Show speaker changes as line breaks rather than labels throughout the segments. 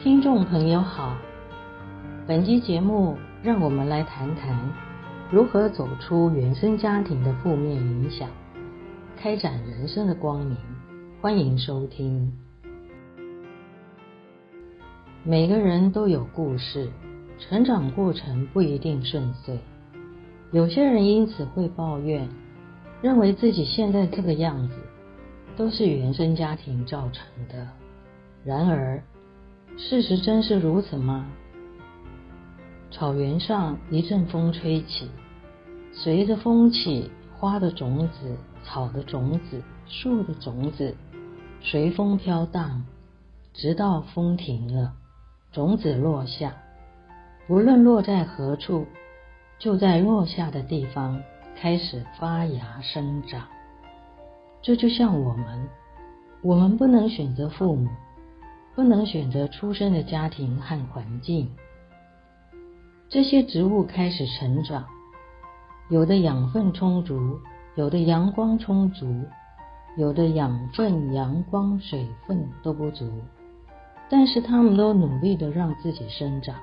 听众朋友好，本期节目让我们来谈谈如何走出原生家庭的负面影响，开展人生的光明。欢迎收听。每个人都有故事，成长过程不一定顺遂，有些人因此会抱怨，认为自己现在这个样子。都是原生家庭造成的。然而，事实真是如此吗？草原上一阵风吹起，随着风起，花的种子、草的种子、树的种子随风飘荡，直到风停了，种子落下。无论落在何处，就在落下的地方开始发芽生长。这就像我们，我们不能选择父母，不能选择出生的家庭和环境。这些植物开始成长，有的养分充足，有的阳光充足，有的养分、阳光、水分都不足，但是它们都努力的让自己生长，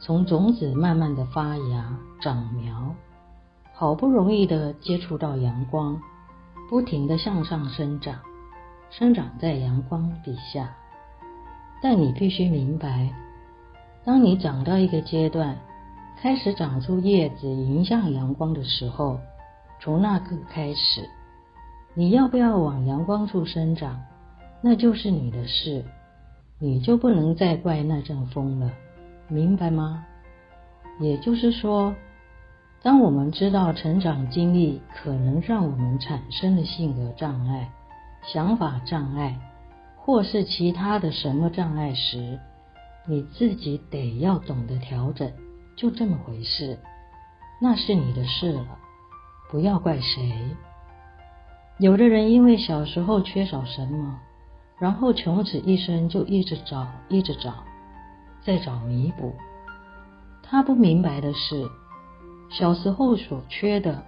从种子慢慢的发芽、长苗，好不容易的接触到阳光。不停的向上生长，生长在阳光底下。但你必须明白，当你长到一个阶段，开始长出叶子迎向阳光的时候，从那刻开始，你要不要往阳光处生长，那就是你的事，你就不能再怪那阵风了，明白吗？也就是说，当我们知道成长经历可能让我们产生的性格障碍、想法障碍，或是其他的什么障碍时，你自己得要懂得调整，就这么回事，那是你的事了，不要怪谁。有的人因为小时候缺少什么，然后穷此一生就一直找，一直找，再找弥补。他不明白的是。小时候所缺的，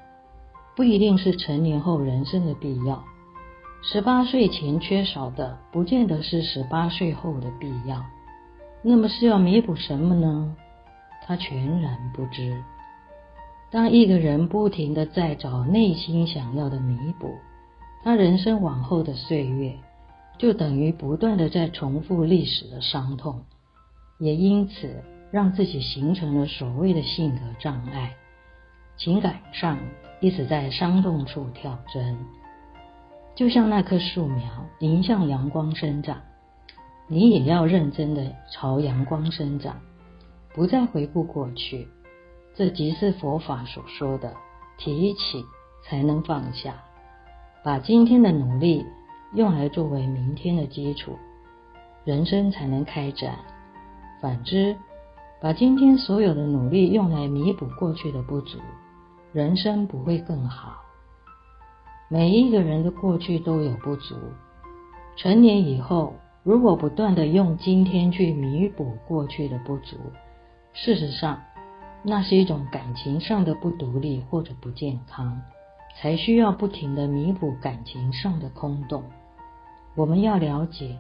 不一定是成年后人生的必要；十八岁前缺少的，不见得是十八岁后的必要。那么是要弥补什么呢？他全然不知。当一个人不停地在找内心想要的弥补，他人生往后的岁月，就等于不断地在重复历史的伤痛，也因此让自己形成了所谓的性格障碍。情感上一直在伤痛处跳针，就像那棵树苗迎向阳光生长，你也要认真的朝阳光生长，不再回顾过去。这即是佛法所说的提起才能放下，把今天的努力用来作为明天的基础，人生才能开展。反之，把今天所有的努力用来弥补过去的不足。人生不会更好。每一个人的过去都有不足。成年以后，如果不断地用今天去弥补过去的不足，事实上，那是一种感情上的不独立或者不健康，才需要不停地弥补感情上的空洞。我们要了解，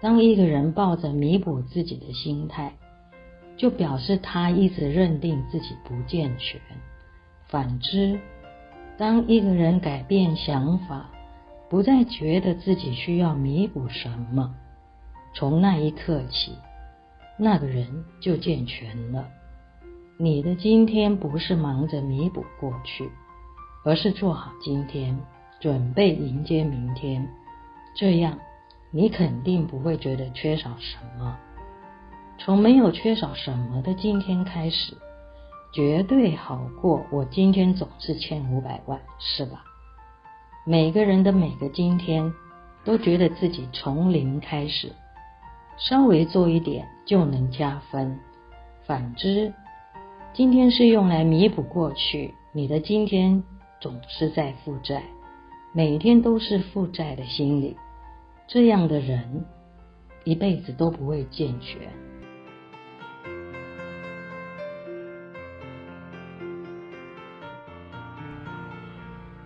当一个人抱着弥补自己的心态，就表示他一直认定自己不健全。反之，当一个人改变想法，不再觉得自己需要弥补什么，从那一刻起，那个人就健全了。你的今天不是忙着弥补过去，而是做好今天，准备迎接明天。这样，你肯定不会觉得缺少什么。从没有缺少什么的今天开始。绝对好过我今天总是欠五百万，是吧？每个人的每个今天都觉得自己从零开始，稍微做一点就能加分。反之，今天是用来弥补过去，你的今天总是在负债，每天都是负债的心理，这样的人一辈子都不会健全。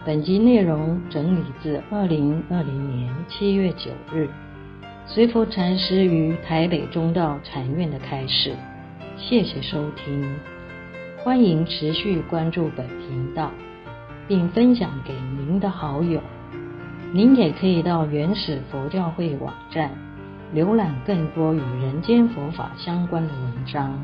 本集内容整理自二零二零年七月九日，随佛禅师于台北中道禅院的开示。谢谢收听，欢迎持续关注本频道，并分享给您的好友。您也可以到原始佛教会网站浏览更多与人间佛法相关的文章。